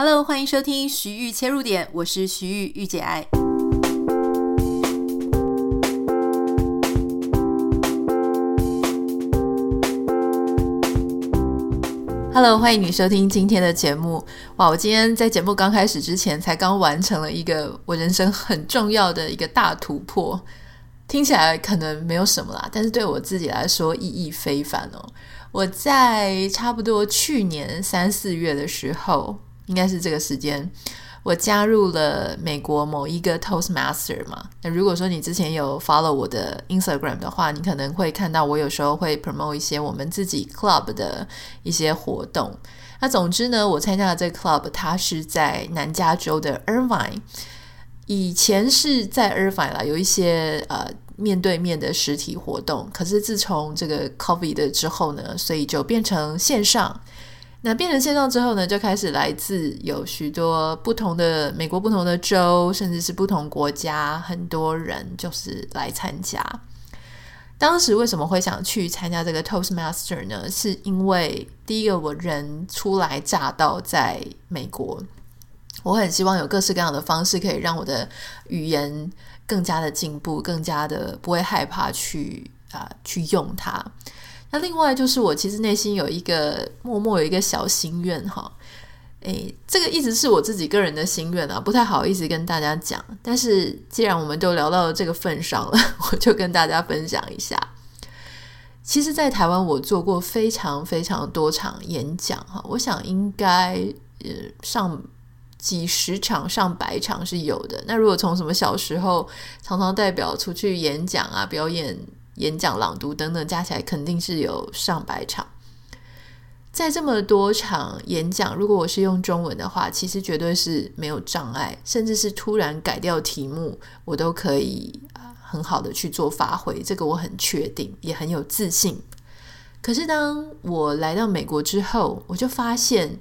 Hello，欢迎收听徐玉切入点，我是徐玉玉姐爱。Hello，欢迎你收听今天的节目。哇，我今天在节目刚开始之前，才刚完成了一个我人生很重要的一个大突破。听起来可能没有什么啦，但是对我自己来说意义非凡哦。我在差不多去年三四月的时候。应该是这个时间，我加入了美国某一个 Toastmaster 嘛。那如果说你之前有 follow 我的 Instagram 的话，你可能会看到我有时候会 promote 一些我们自己 club 的一些活动。那总之呢，我参加的这个 club 它是在南加州的 Irvine。以前是在 Irvine 啦，有一些呃面对面的实体活动，可是自从这个 COVID 的之后呢，所以就变成线上。那变成线上之后呢，就开始来自有许多不同的美国不同的州，甚至是不同国家，很多人就是来参加。当时为什么会想去参加这个 Toastmaster 呢？是因为第一个我人初来乍到在美国，我很希望有各式各样的方式可以让我的语言更加的进步，更加的不会害怕去啊、去用它。那另外就是我其实内心有一个默默有一个小心愿哈，诶，这个一直是我自己个人的心愿啊，不太好意思跟大家讲。但是既然我们都聊到了这个份上了，我就跟大家分享一下。其实，在台湾我做过非常非常多场演讲哈，我想应该呃上几十场、上百场是有的。那如果从什么小时候常常代表出去演讲啊、表演。演讲、朗读等等，加起来肯定是有上百场。在这么多场演讲，如果我是用中文的话，其实绝对是没有障碍，甚至是突然改掉题目，我都可以很好的去做发挥。这个我很确定，也很有自信。可是当我来到美国之后，我就发现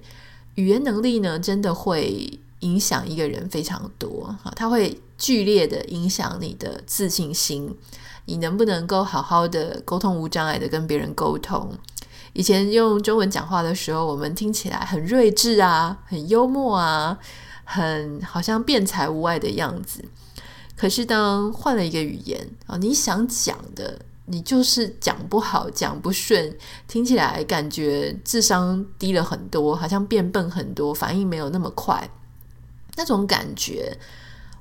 语言能力呢，真的会影响一个人非常多。哈它会剧烈的影响你的自信心。你能不能够好好的沟通无障碍的跟别人沟通？以前用中文讲话的时候，我们听起来很睿智啊，很幽默啊，很好像辩才无碍的样子。可是当换了一个语言啊，你想讲的，你就是讲不好，讲不顺，听起来感觉智商低了很多，好像变笨很多，反应没有那么快，那种感觉。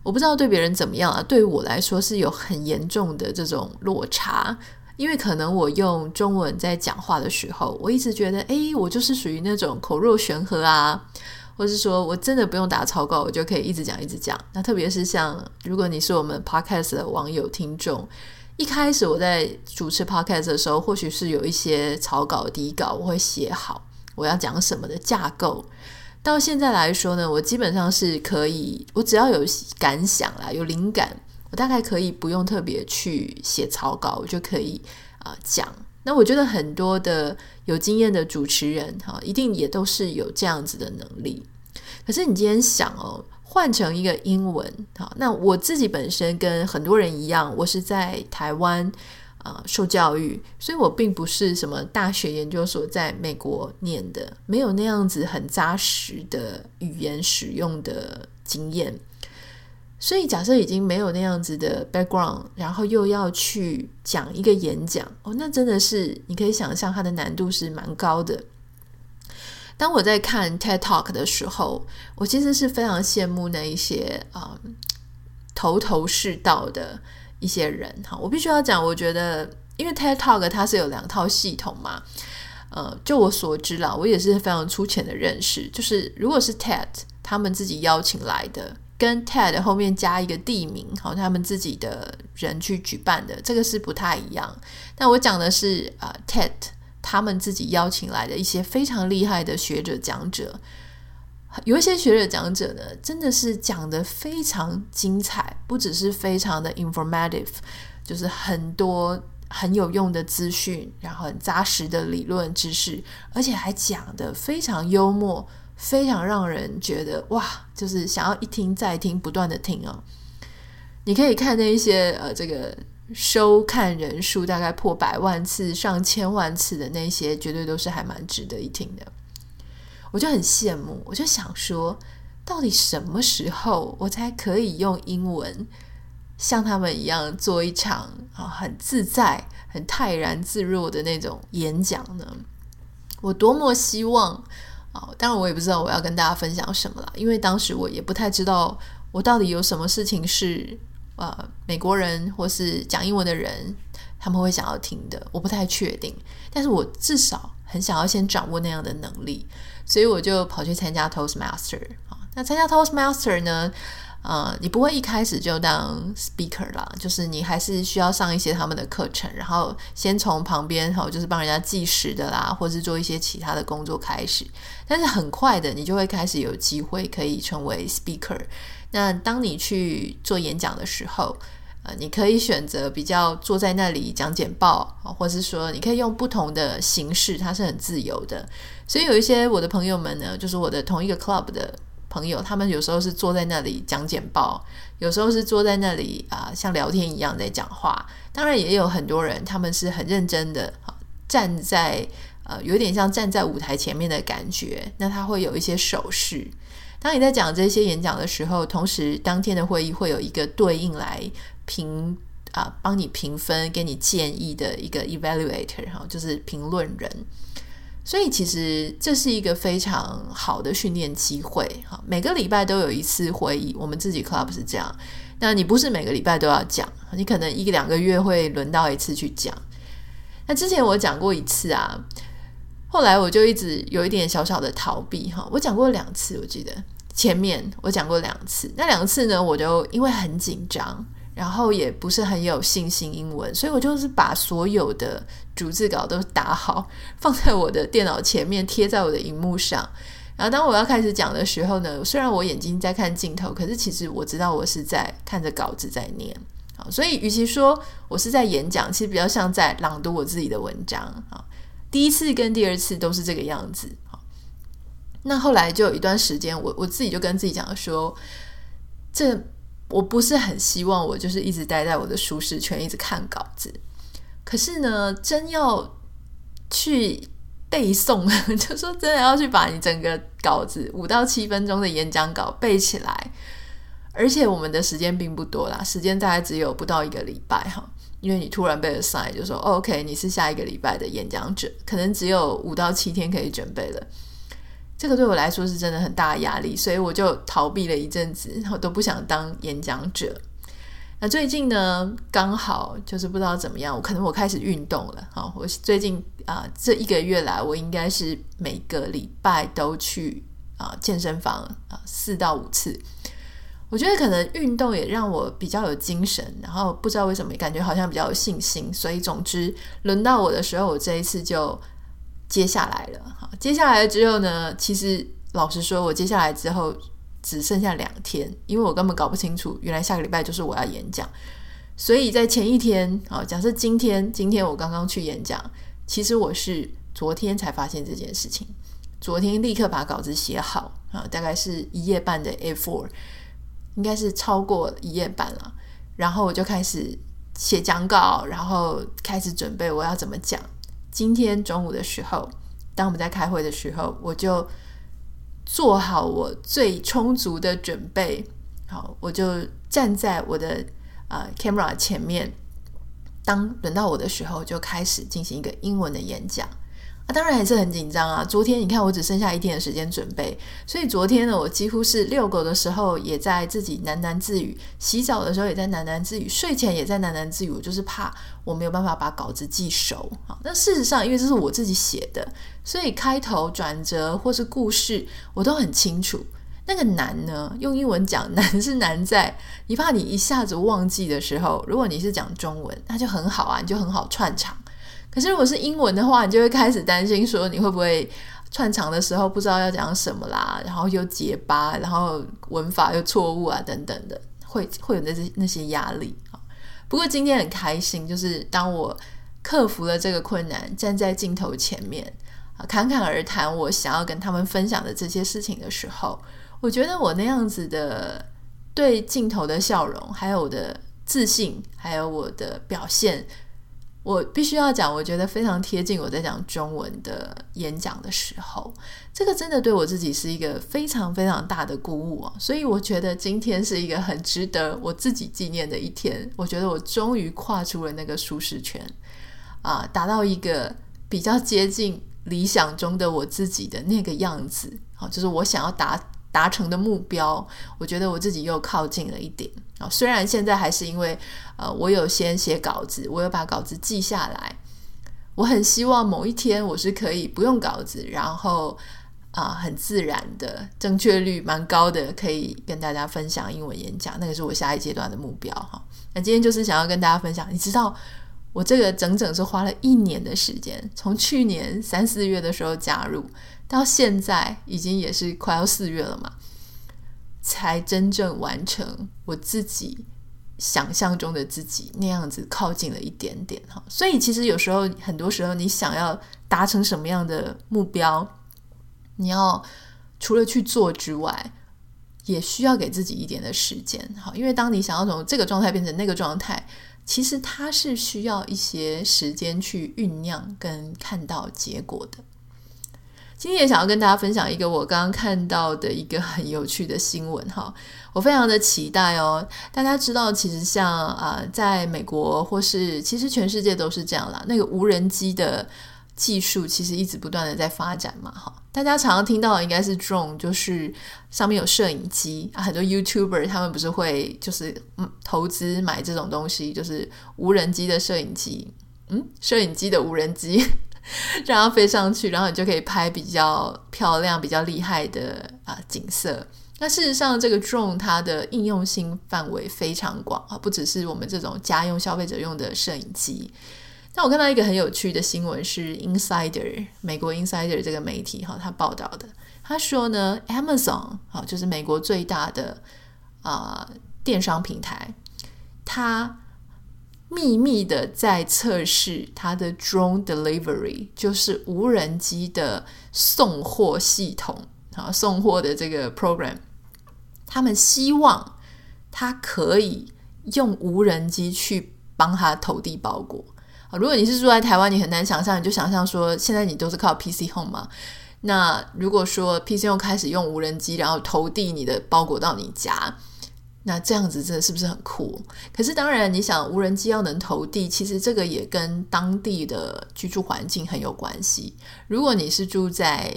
我不知道对别人怎么样啊，对于我来说是有很严重的这种落差，因为可能我用中文在讲话的时候，我一直觉得，诶，我就是属于那种口若悬河啊，或是说我真的不用打草稿，我就可以一直讲一直讲。那特别是像如果你是我们 Podcast 的网友听众，一开始我在主持 Podcast 的时候，或许是有一些草稿底稿，我会写好我要讲什么的架构。到现在来说呢，我基本上是可以，我只要有感想啦，有灵感，我大概可以不用特别去写草稿，我就可以啊、讲。那我觉得很多的有经验的主持人哈，一定也都是有这样子的能力。可是你今天想哦，换成一个英文，好，那我自己本身跟很多人一样，我是在台湾。啊，受教育，所以我并不是什么大学研究所在美国念的，没有那样子很扎实的语言使用的经验。所以假设已经没有那样子的 background，然后又要去讲一个演讲，哦，那真的是你可以想象它的难度是蛮高的。当我在看 TED Talk 的时候，我其实是非常羡慕那一些啊、头头是道的。一些人哈，我必须要讲，我觉得，因为 TED Talk 它是有两套系统嘛，呃，就我所知啦，我也是非常粗浅的认识，就是如果是 TED 他们自己邀请来的，跟 TED 后面加一个地名，好，他们自己的人去举办的，这个是不太一样。但我讲的是啊，，TED 他们自己邀请来的一些非常厉害的学者讲者。有一些学者讲者呢，真的是讲得非常精彩，不只是非常的 informative，就是很多很有用的资讯，然后很扎实的理论知识，而且还讲得非常幽默，非常让人觉得哇，就是想要一听再听，不断的听哦。你可以看那一些呃，这个收看人数大概破百万次、上千万次的那些，绝对都是还蛮值得一听的。我就很羡慕，我就想说，到底什么时候我才可以用英文像他们一样做一场啊很自在、很泰然自若的那种演讲呢？我多么希望啊！当然，我也不知道我要跟大家分享什么了，因为当时我也不太知道我到底有什么事情是呃美国人或是讲英文的人他们会想要听的，我不太确定。但是我至少很想要先掌握那样的能力，所以我就跑去参加 Toastmaster 啊。那参加 Toastmaster 呢？呃，你不会一开始就当 speaker 啦，就是你还是需要上一些他们的课程，然后先从旁边哈，就是帮人家计时的啦，或是做一些其他的工作开始。但是很快的，你就会开始有机会可以成为 speaker。那当你去做演讲的时候，呃，你可以选择比较坐在那里讲简报，或是说你可以用不同的形式，它是很自由的。所以有一些我的朋友们呢，就是我的同一个 club 的。朋友，他们有时候是坐在那里讲简报，有时候是坐在那里啊、像聊天一样在讲话。当然，也有很多人，他们是很认真的，站在呃，有点像站在舞台前面的感觉。那他会有一些手势。当你在讲这些演讲的时候，同时当天的会议会有一个对应来评啊、帮你评分、给你建议的一个 evaluator 哈，就是评论人。所以其实这是一个非常好的训练机会哈，每个礼拜都有一次会议，我们自己 club 是这样。那你不是每个礼拜都要讲，你可能一两个月会轮到一次去讲。那之前我讲过一次啊，后来我就一直有一点小小的逃避哈。我讲过两次，我记得前面我讲过两次，那两次呢，我就因为很紧张。然后也不是很有信心英文，所以我就是把所有的逐字稿都打好，放在我的电脑前面，贴在我的荧幕上。然后当我要开始讲的时候呢，虽然我眼睛在看镜头，可是其实我知道我是在看着稿子在念。好，所以与其说我是在演讲，其实比较像在朗读我自己的文章啊。第一次跟第二次都是这个样子。好，那后来就有一段时间，我我自己就跟自己讲说，这。我不是很希望我就是一直待在我的舒适圈，一直看稿子。可是呢，真要去背诵，就说真的要去把你整个稿子五到七分钟的演讲稿背起来，而且我们的时间并不多啦，时间大概只有不到一个礼拜哈。因为你突然被了 assign，就说 OK，你是下一个礼拜的演讲者，可能只有五到七天可以准备了。这个对我来说是真的很大的压力，所以我就逃避了一阵子，我都不想当演讲者。那最近呢，刚好就是不知道怎么样，我可能我开始运动了。好，我最近啊、这一个月来，我应该是每个礼拜都去啊、健身房啊、四到五次。我觉得可能运动也让我比较有精神，然后不知道为什么感觉好像比较有信心。所以总之，轮到我的时候，我这一次就。接下来了，好，接下来之后呢，其实老实说，我接下来之后只剩下两天，因为我根本搞不清楚，原来下个礼拜就是我要演讲，所以在前一天，啊，假设今天，今天我刚刚去演讲，其实我是昨天才发现这件事情，昨天立刻把稿子写好，啊，大概是一页半的 A4，应该是超过一页半了，然后我就开始写讲稿，然后开始准备我要怎么讲。今天中午的时候，当我们在开会的时候，我就做好我最充足的准备。好，我就站在我的啊 camera 前面。当轮到我的时候，就开始进行一个英文的演讲。啊，当然还是很紧张啊！昨天你看，我只剩下一天的时间准备，所以昨天呢，我几乎是遛狗的时候也在自己喃喃自语，洗澡的时候也在喃喃自语，睡前也在喃喃自语，我就是怕我没有办法把稿子记熟。啊，那事实上，因为这是我自己写的，所以开头、转折或是故事我都很清楚。那个难呢，用英文讲难是难在你怕你一下子忘记的时候，如果你是讲中文，那就很好啊，你就很好串场。可是如果是英文的话，你就会开始担心说你会不会串场的时候不知道要讲什么啦，然后又结巴，然后文法又错误啊等等的，会会有那些那些压力啊。不过今天很开心，就是当我克服了这个困难，站在镜头前面啊侃侃而谈我想要跟他们分享的这些事情的时候，我觉得我那样子的对镜头的笑容，还有我的自信，还有我的表现。我必须要讲，我觉得非常贴近我在讲中文的演讲的时候，这个真的对我自己是一个非常非常大的鼓舞啊！所以我觉得今天是一个很值得我自己纪念的一天。我觉得我终于跨出了那个舒适圈啊，达到一个比较接近理想中的我自己的那个样子，好，就是我想要达达成的目标。我觉得我自己又靠近了一点。啊，虽然现在还是因为，呃，我有先写稿子，我有把稿子记下来。我很希望某一天我是可以不用稿子，然后啊，很自然的，正确率蛮高的，可以跟大家分享英文演讲。那个是我下一阶段的目标哈。那今天就是想要跟大家分享，你知道我这个整整是花了一年的时间，从去年三四月的时候加入，到现在已经也是快要四月了嘛。才真正完成我自己想象中的自己那样子，靠近了一点点哈。所以其实有时候，很多时候你想要达成什么样的目标，你要除了去做之外，也需要给自己一点的时间哈。因为当你想要从这个状态变成那个状态，其实它是需要一些时间去酝酿跟看到结果的。今天也想要跟大家分享一个我刚刚看到的一个很有趣的新闻哈，我非常的期待哦。大家知道，其实像啊、在美国或是其实全世界都是这样啦，那个无人机的技术其实一直不断的在发展嘛哈。大家常常听到的应该是 drone，就是上面有摄影机啊，很多 YouTuber 他们不是会就是嗯投资买这种东西，就是无人机的摄影机，嗯，摄影机的无人机。让它飞上去，然后你就可以拍比较漂亮、比较厉害的啊景色。那事实上，这个 drone 它的应用性范围非常广啊，不只是我们这种家用消费者用的摄影机。那我看到一个很有趣的新闻，是 Insider 美国 Insider 这个媒体哈，他报道的。他说呢，Amazon 啊，就是美国最大的啊电商平台，它。秘密的在测试它的 drone delivery，就是无人机的送货系统啊，送货的这个 program。他们希望它可以用无人机去帮他投递包裹。如果你是住在台湾，你很难想象，你就想象说，现在你都是靠 PC Home 嘛。那如果说 PC Home 开始用无人机，然后投递你的包裹到你家。那这样子真的是不是很酷？可是当然，你想无人机要能投递，其实这个也跟当地的居住环境很有关系。如果你是住在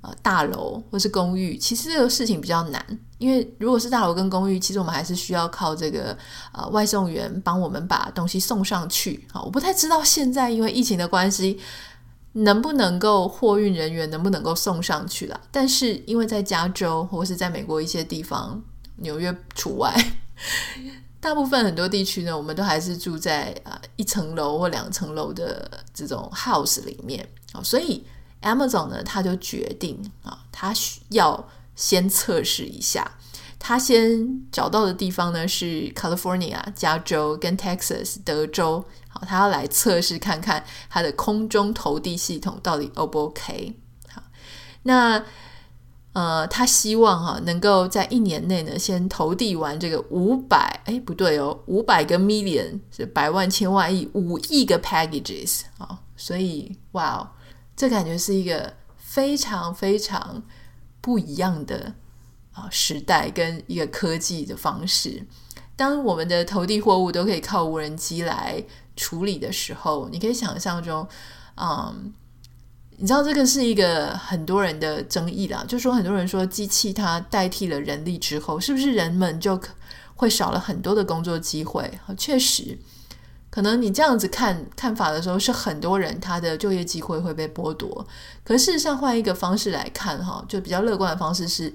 呃大楼或是公寓，其实这个事情比较难，因为如果是大楼跟公寓，其实我们还是需要靠这个呃外送员帮我们把东西送上去。好，我不太知道现在因为疫情的关系，能不能够货运人员能不能够送上去了？但是因为在加州或是在美国一些地方。纽约除外，大部分很多地区呢，我们都还是住在啊一层楼或两层楼的这种 house 里面啊，所以 Amazon 呢，他就决定啊，他需要先测试一下，他先找到的地方呢是 California 加州跟 Texas 德州，好，他要来测试看看他的空中投递系统到底 O 不 OK？好，那。呃，他希望哈、能够在一年内呢，先投递完这个五百，哎，不对哦，五百个 million 是百万千万亿五亿个 packages 啊、所以哇哦，这感觉是一个非常非常不一样的啊、时代跟一个科技的方式。当我们的投递货物都可以靠无人机来处理的时候，你可以想象中，嗯。你知道这个是一个很多人的争议啦，就说很多人说机器它代替了人力之后，是不是人们就会少了很多的工作机会？确实，可能你这样子看看法的时候，是很多人他的就业机会会被剥夺。可事实上，换一个方式来看，哈，就比较乐观的方式是，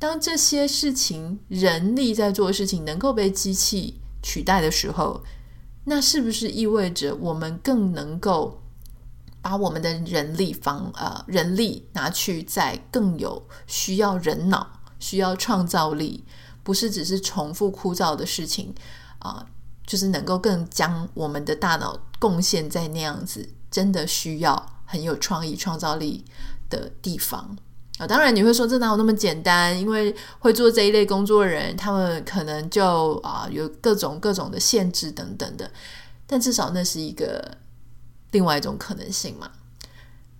当这些事情人力在做事情能够被机器取代的时候，那是不是意味着我们更能够？把我们的人力方呃人力拿去在更有需要人脑、需要创造力，不是只是重复枯燥的事情啊、就是能够更将我们的大脑贡献在那样子真的需要很有创意、创造力的地方啊、当然你会说这哪有那么简单？因为会做这一类工作的人，他们可能就啊、有各种各种的限制等等的，但至少那是一个。另外一种可能性嘛。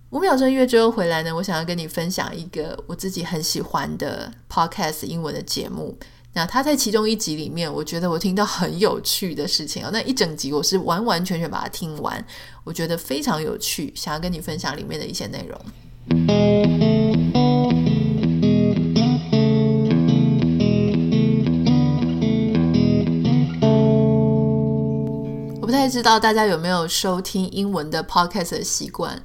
五秒钟音乐之后回来呢，我想要跟你分享一个我自己很喜欢的 podcast 英文的节目。那他在其中一集里面，我觉得我听到很有趣的事情哦。那一整集我是完完全全把它听完，我觉得非常有趣，想要跟你分享里面的一些内容。我不太知道大家有没有收听英文的 podcast 的习惯。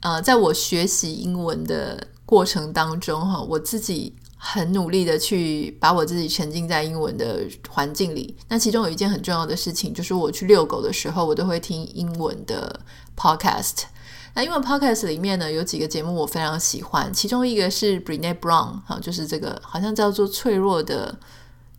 呃，在我学习英文的过程当中，哈，我自己很努力的去把我自己沉浸在英文的环境里。那其中有一件很重要的事情，就是我去遛狗的时候，我都会听英文的 podcast。那英文 podcast 里面呢，有几个节目我非常喜欢，其中一个是 Brené Brown，哈，就是这个好像叫做脆弱的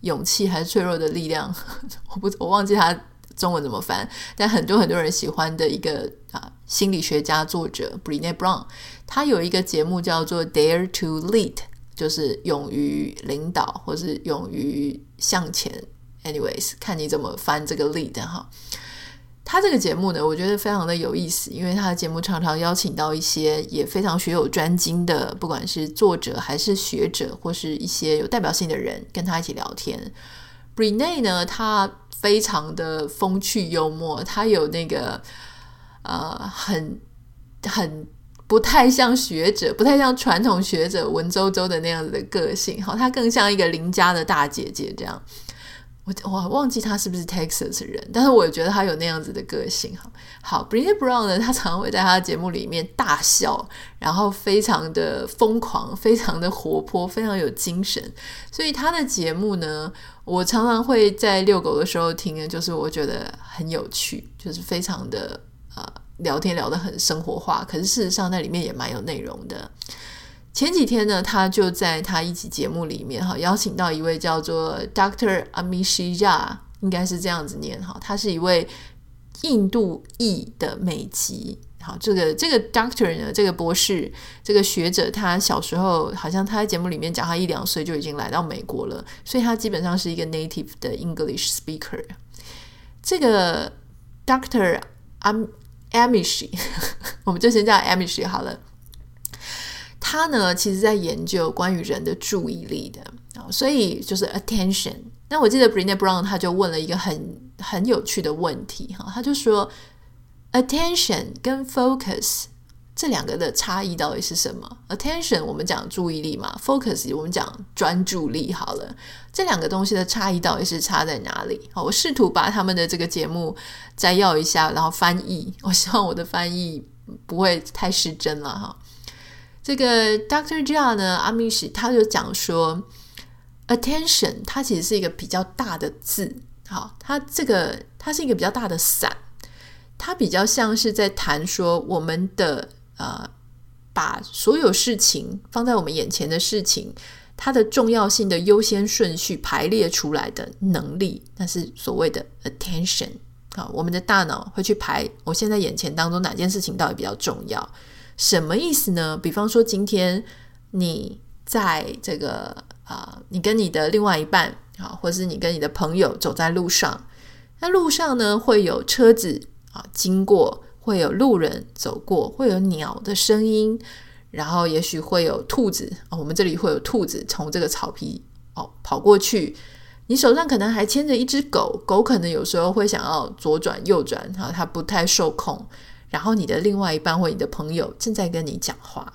勇气还是脆弱的力量，我不我忘记它。中文怎么翻？但很多很多人喜欢的一个啊心理学家作者 Brené Brown，他有一个节目叫做 Dare to Lead，就是勇于领导或是勇于向前。Anyways，看你怎么翻这个 lead 哈。他这个节目呢，我觉得非常的有意思，因为他的节目常常邀请到一些也非常学有专精的，不管是作者还是学者，或是一些有代表性的人，跟他一起聊天。Brené 呢，他非常的风趣幽默，他有那个呃很很不太像学者，不太像传统学者文绉绉的那样子的个性，好，他更像一个邻家的大姐姐这样。我我忘记他是不是 Texas 人，但是我觉得他有那样子的个性。好，好，Brené Brown 呢，他常常会在他的节目里面大笑，然后非常的疯狂，非常的活泼，非常有精神。所以他的节目呢，我常常会在遛狗的时候听，就是我觉得很有趣，就是非常的聊天聊得很生活化，可是事实上那里面也蛮有内容的。前几天呢，他就在他一集节目里面哈，邀请到一位叫做 Doctor Amishija，应该是这样子念哈，他是一位印度裔的美籍。好，这个这个 Doctor 呢，这个博士，这个学者，他小时候好像他在节目里面讲，他一两岁就已经来到美国了，所以他基本上是一个 native 的 English speaker。这个 Dr. Am Amishi，我们就先叫 Amishi 好了。他呢，其实在研究关于人的注意力的啊，所以就是 attention。那我记得 Brené Brown 他就问了一个很很有趣的问题哈，他就说 attention 跟 focus 这两个的差异到底是什么？attention 我们讲注意力嘛，focus 我们讲专注力。好了，这两个东西的差异到底是差在哪里？好，我试图把他们的这个节目摘要一下，然后翻译。我希望我的翻译不会太失真了哈。这个 Dr. Jha 呢，阿米什他就讲说，attention 它其实是一个比较大的字，好，它这个它是一个比较大的伞，它比较像是在谈说我们的呃，把所有事情放在我们眼前的事情，它的重要性的优先顺序排列出来的能力，那是所谓的 attention。啊，我们的大脑会去排，我现在眼前当中哪件事情到底比较重要。什么意思呢？比方说，今天你在这个啊、你跟你的另外一半啊，或是你跟你的朋友走在路上，那路上呢会有车子啊经过，会有路人走过，会有鸟的声音，然后也许会有兔子，我们这里会有兔子从这个草皮哦跑过去，你手上可能还牵着一只狗，狗可能有时候会想要左转右转啊，它不太受控。然后你的另外一半或你的朋友正在跟你讲话，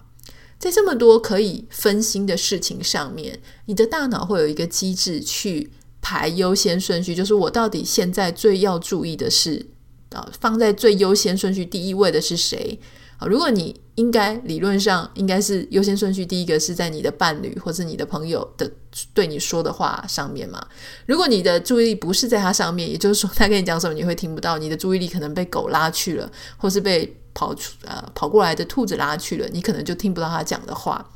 在这么多可以分心的事情上面，你的大脑会有一个机制去排优先顺序，就是我到底现在最要注意的是啊，放在最优先顺序第一位的是谁？啊，如果你应该理论上应该是优先顺序第一个是在你的伴侣或者你的朋友的对你说的话上面嘛。如果你的注意力不是在他上面，也就是说他跟你讲什么你会听不到，你的注意力可能被狗拉去了，或是被跑出呃跑过来的兔子拉去了，你可能就听不到他讲的话。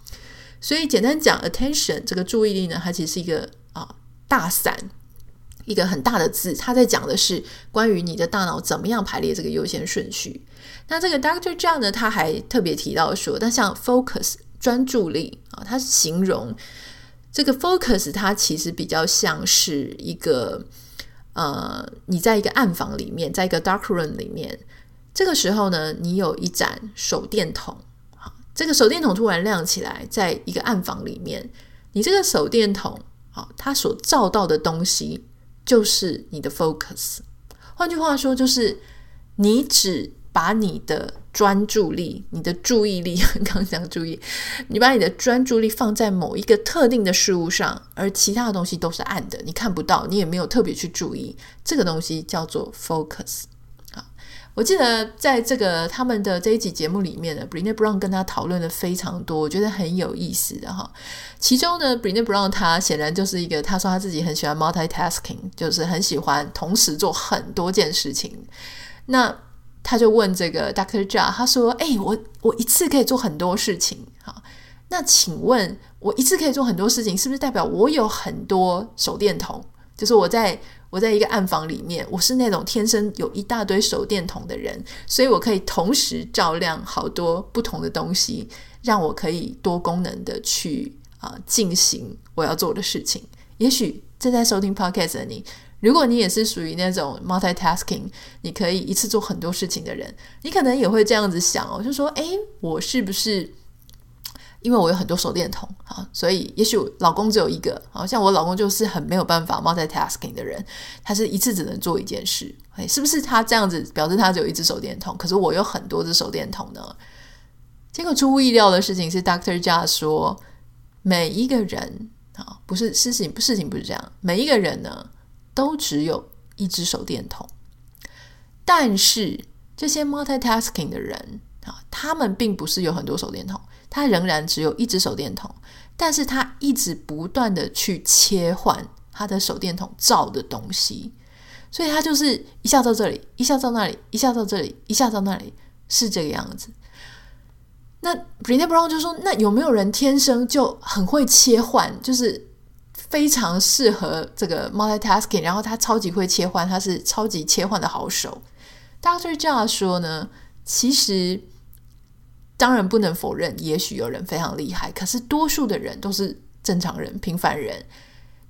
所以简单讲，attention 这个注意力呢，它其实是一个啊大伞。一个很大的字，他在讲的是关于你的大脑怎么样排列这个优先顺序。那这个 Doctor John 呢，他还特别提到说，但像 focus 专注力啊，他形容这个 focus，它其实比较像是一个呃，你在一个暗房里面，在一个 dark room 里面，这个时候呢，你有一盏手电筒，好，这个手电筒突然亮起来，在一个暗房里面，你这个手电筒，好，它所照到的东西就是你的 focus。换句话说，就是你只把你的专注力、你的注意力，刚讲注意，你把你的专注力放在某一个特定的事物上，而其他的东西都是暗的，你看不到，你也没有特别去注意，这个东西叫做 focus。我记得在这个他们的这一集节目里面呢，Brené Brown 跟他讨论的非常多，我觉得很有意思的哈。其中呢，Brené Brown 他显然就是一个，他说他自己很喜欢 multitasking，就是很喜欢同时做很多件事情。那他就问这个 Doctor Jia，他说：“哎，我我一次可以做很多事情，哈，那请问我一次可以做很多事情，是不是代表我有很多手电筒？就是我在。”我在一个暗房里面，我是那种天生有一大堆手电筒的人，所以我可以同时照亮好多不同的东西，让我可以多功能的去啊、呃、进行我要做的事情。也许正在收听 Podcast 的你，如果你也是属于那种 multitasking，你可以一次做很多事情的人，你可能也会这样子想哦，就说：诶，我是不是？因为我有很多手电筒，啊，所以也许老公只有一个，好像我老公就是很没有办法 multitasking 的人，他是一次只能做一件事，诶，是不是他这样子表示他只有一只手电筒？可是我有很多只手电筒呢？结果出乎意料的事情是，Dr. Jia 说，每一个人啊，不是事情，事情不是这样，每一个人呢都只有一只手电筒，但是这些 multitasking 的人啊，他们并不是有很多手电筒。他仍然只有一只手电筒，但是他一直不断的去切换他的手电筒照的东西，所以他就是一下照这里，一下照那里，一下照这里，一下照那里，是这个样子。那 Brené Brown 就说：“那有没有人天生就很会切换，就是非常适合这个 multitasking，然后他超级会切换，他是超级切换的好手？”Dr. Jia 说呢，其实。当然不能否认，也许有人非常厉害，可是多数的人都是正常人、平凡人。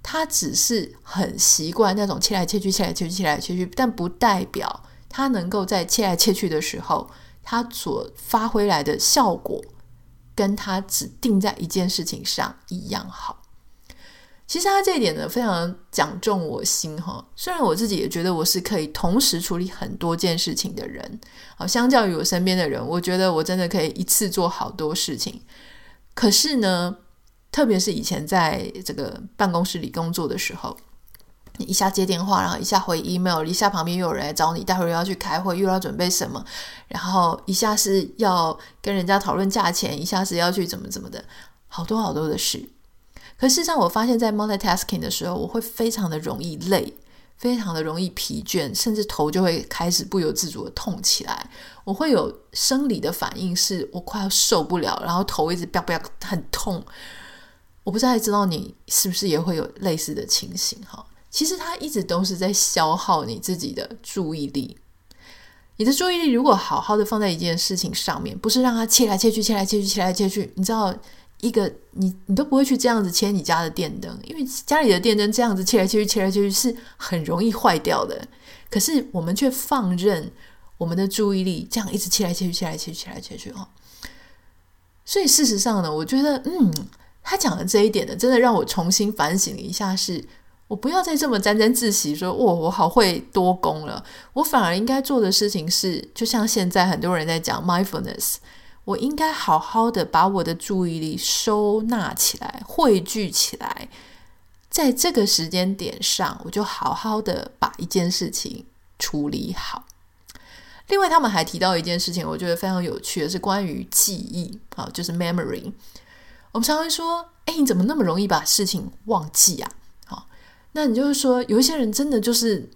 他只是很习惯那种切来切去、切来切去、切来切去，但不代表他能够在切来切去的时候，他所发挥来的效果跟他只定在一件事情上一样好。其实他这一点呢，非常讲中我心哈。虽然我自己也觉得我是可以同时处理很多件事情的人，好，相较于我身边的人，我觉得我真的可以一次做好多事情。可是呢，特别是以前在这个办公室里工作的时候，一下接电话，然后一下回 email，一下旁边又有人来找你，待会儿又要去开会，又要准备什么，然后一下是要跟人家讨论价钱，一下是要去怎么怎么的，好多好多的事。可事实上，我发现，在 multitasking 的时候，我会非常的容易累，非常的容易疲倦，甚至头就会开始不由自主的痛起来。我会有生理的反应，是我快要受不了，然后头一直飙飙很痛。我不太知道你是不是也会有类似的情形哈？其实它一直都是在消耗你自己的注意力。你的注意力如果好好的放在一件事情上面，不是让它切来切去、切来切去、切来切去，你知道？一个你你都不会去这样子切你家的电灯，因为家里的电灯这样子切来切去切来切去是很容易坏掉的。可是我们却放任我们的注意力这样一直切来切去切来切去切来切去哦。所以事实上呢，我觉得嗯，他讲的这一点呢，真的让我重新反省了一下是，我不要再这么沾沾自喜说，哦、哇我好会多功了。我反而应该做的事情是，就像现在很多人在讲 mindfulness。我应该好好的把我的注意力收纳起来，汇聚起来，在这个时间点上，我就好好的把一件事情处理好。另外，他们还提到一件事情，我觉得非常有趣的是关于记忆啊，就是 memory。我们常常说，哎，你怎么那么容易把事情忘记啊？好，那你就是说，有一些人真的就是，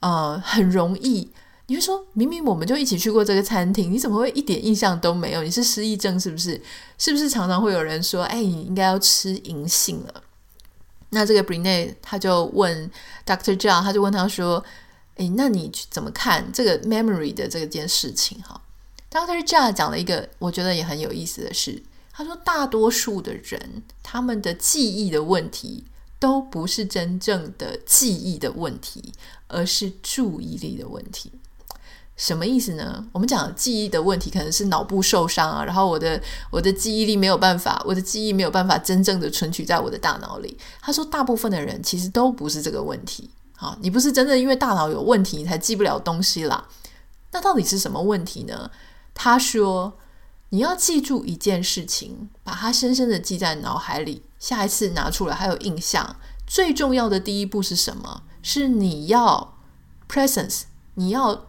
呃，很容易。你会说，明明我们就一起去过这个餐厅，你怎么会一点印象都没有？你是失忆症是不是？是不是常常会有人说，哎，你应该要吃银杏了？那这个 Brené 他就问 Doctor Jia，他就问他说，哎，那你怎么看这个 memory 的这件事情？哈 Doctor Jia 讲了一个我觉得也很有意思的事，他说大多数的人他们的记忆的问题都不是真正的记忆的问题，而是注意力的问题。什么意思呢？我们讲记忆的问题，可能是脑部受伤啊，然后我的我的记忆力没有办法，我的记忆没有办法真正的存取在我的大脑里。他说，大部分的人其实都不是这个问题。好，你不是真的因为大脑有问题，你才记不了东西啦。那到底是什么问题呢？他说，你要记住一件事情，把它深深的记在脑海里，下一次拿出来还有印象。最重要的第一步是什么？是你要 presence，你要。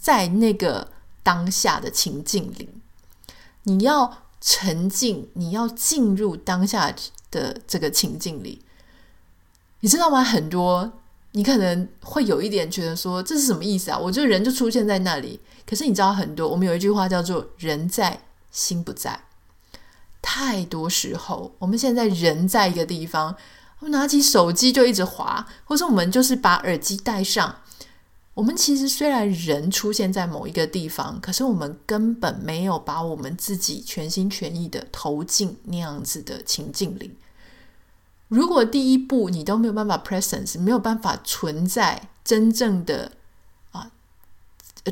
在那个当下的情境里，你要沉浸，你要进入当下的这个情境里，你知道吗？很多你可能会有一点觉得说，这是什么意思啊？我觉得人就出现在那里，可是你知道很多，我们有一句话叫做“人在心不在”。太多时候，我们现在人在一个地方，我们拿起手机就一直滑，或者我们就是把耳机戴上。我们其实虽然人出现在某一个地方，可是我们根本没有把我们自己全心全意的投进那样子的情境里。如果第一步你都没有办法 presence，没有办法存在真正的啊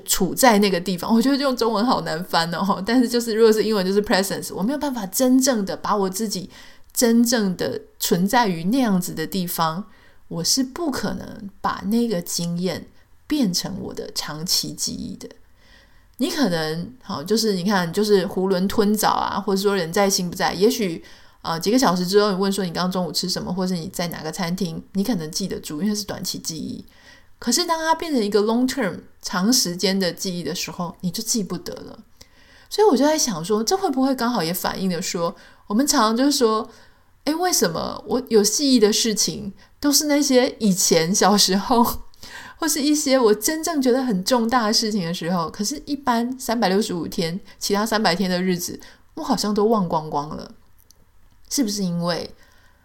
处在那个地方，我觉得用中文好难翻哦。但是就是如果是英文就是 presence，我没有办法真正的把我自己真正的存在于那样子的地方，我是不可能把那个经验。变成我的长期记忆的，你可能好，就是你看，就是囫囵吞枣啊，或者说人在心不在。也许啊、几个小时之后，你问说你刚刚中午吃什么，或者你在哪个餐厅，你可能记得住，因为是短期记忆。可是当它变成一个 long term 长时间的记忆的时候，你就记不得了。所以我就在想说，这会不会刚好也反映了说，我们常常就是说，诶，为什么我有记忆的事情，都是那些以前小时候。或是一些我真正觉得很重大的事情的时候，可是，一般三百六十五天，其他三百天的日子，我好像都忘光光了。是不是因为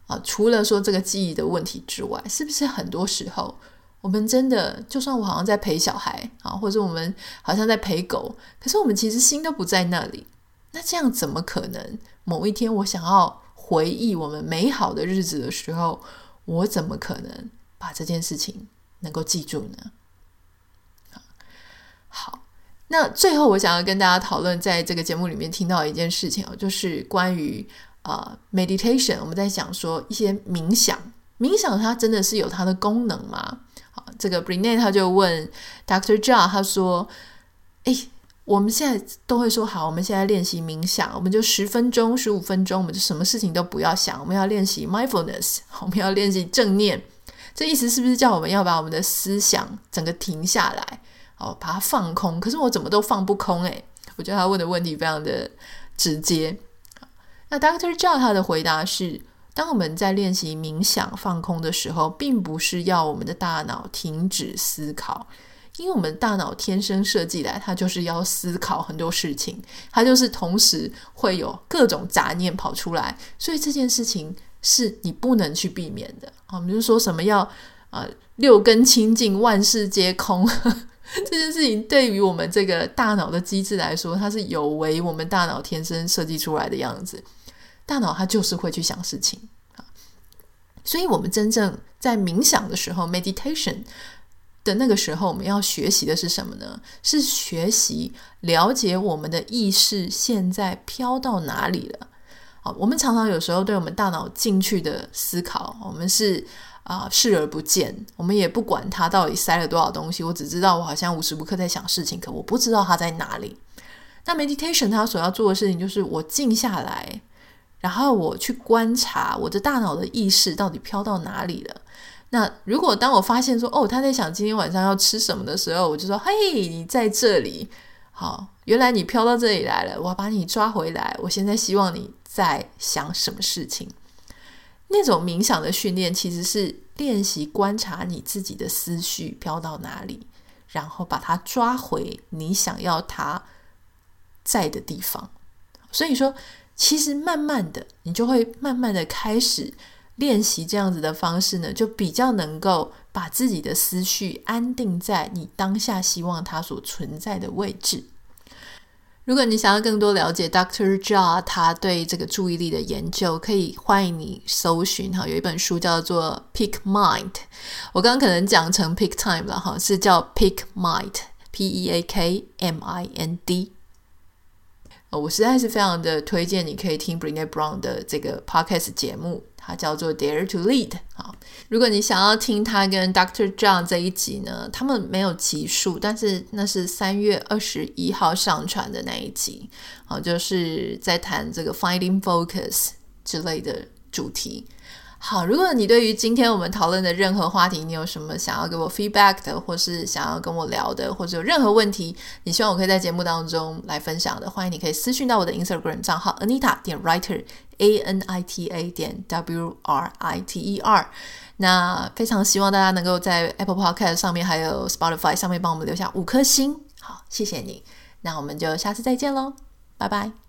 啊？除了说这个记忆的问题之外，是不是很多时候我们真的，就算我好像在陪小孩啊，或者我们好像在陪狗，可是我们其实心都不在那里。那这样怎么可能？某一天我想要回忆我们美好的日子的时候，我怎么可能把这件事情能够记住呢？好，那最后我想要跟大家讨论，在这个节目里面听到一件事情哦，就是关于啊、meditation。我们在讲说一些冥想，冥想它真的是有它的功能吗？好，这个 Brene 他就问 Dr. Jha，他说：“诶，我们现在都会说好，我们现在练习冥想，我们就十分钟、十五分钟，我们就什么事情都不要想，我们要练习 mindfulness，我们要练习正念。”这意思是不是叫我们要把我们的思想整个停下来，哦，把它放空？可是我怎么都放不空诶，我觉得他问的问题非常的直接。那 Doctor John 他的回答是：当我们在练习冥想放空的时候，并不是要我们的大脑停止思考，因为我们大脑天生设计来，它就是要思考很多事情，它就是同时会有各种杂念跑出来，所以这件事情。是你不能去避免的啊！比如说什么要啊、六根清净，万事皆空，这件事情对于我们这个大脑的机制来说，它是有违我们大脑天生设计出来的样子。大脑它就是会去想事情啊，所以我们真正在冥想的时候，meditation 的那个时候，我们要学习的是什么呢？是学习了解我们的意识现在飘到哪里了。我们常常有时候对我们大脑进去的思考，我们是啊、视而不见，我们也不管它到底塞了多少东西。我只知道我好像无时无刻在想事情，可我不知道它在哪里。那 meditation 它所要做的事情就是我静下来，然后我去观察我的大脑的意识到底飘到哪里了。那如果当我发现说哦，他在想今天晚上要吃什么的时候，我就说嘿，你在这里，好，原来你飘到这里来了，我要把你抓回来。我现在希望你。在想什么事情？那种冥想的训练其实是练习观察你自己的思绪飘到哪里，然后把它抓回你想要它在的地方。所以说，其实慢慢的，你就会慢慢的开始练习这样子的方式呢，就比较能够把自己的思绪安定在你当下希望它所存在的位置。如果你想要更多了解 Dr. Jha 他对这个注意力的研究，可以欢迎你搜寻哈，有一本书叫做《Pick Mind》，我刚刚可能讲成《Pick Time》了哈，是叫《Peak Mind》P E A K M I N D。我实在是非常的推荐你可以听 Brené Brown 的这个 podcast 节目，它叫做 Dare to Lead。啊，如果你想要听他跟 Dr. John 这一集呢，他们没有集数，但是那是三月二十一号上传的那一集，好，就是在谈这个 Finding Focus 之类的主题。好，如果你对于今天我们讨论的任何话题，你有什么想要给我 feedback 的，或是想要跟我聊的，或者有任何问题，你希望我可以在节目当中来分享的，欢迎你可以私讯到我的 Instagram 账号 Anita 点 Writer A N I T A 点 W R I T E R。那非常希望大家能够在 Apple Podcast 上面，还有 Spotify 上面帮我们留下五颗星。好，谢谢你。那我们就下次再见喽，拜拜。